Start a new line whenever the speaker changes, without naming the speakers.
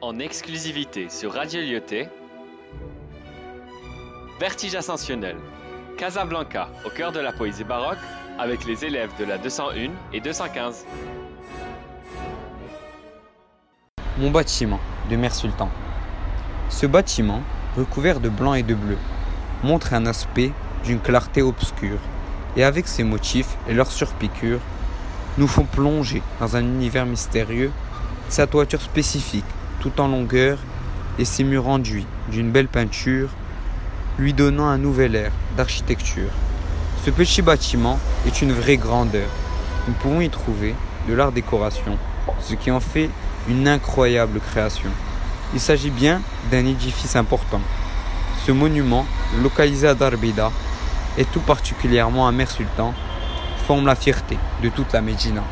en exclusivité sur Radio Lyoté. Vertige ascensionnel. Casablanca, au cœur de la poésie baroque, avec les élèves de la 201 et 215.
Mon bâtiment, de Mère Sultan. Ce bâtiment, recouvert de blanc et de bleu, montre un aspect d'une clarté obscure, et avec ses motifs et leurs surpiqûres, nous font plonger dans un univers mystérieux, sa toiture spécifique, tout en longueur, et ses murs enduits d'une belle peinture, lui donnant un nouvel air d'architecture. Ce petit bâtiment est une vraie grandeur. Nous pouvons y trouver de l'art décoration, ce qui en fait une incroyable création. Il s'agit bien d'un édifice important. Ce monument, localisé à Darbida, et tout particulièrement à Mer Sultan, forme la fierté de toute la Médina.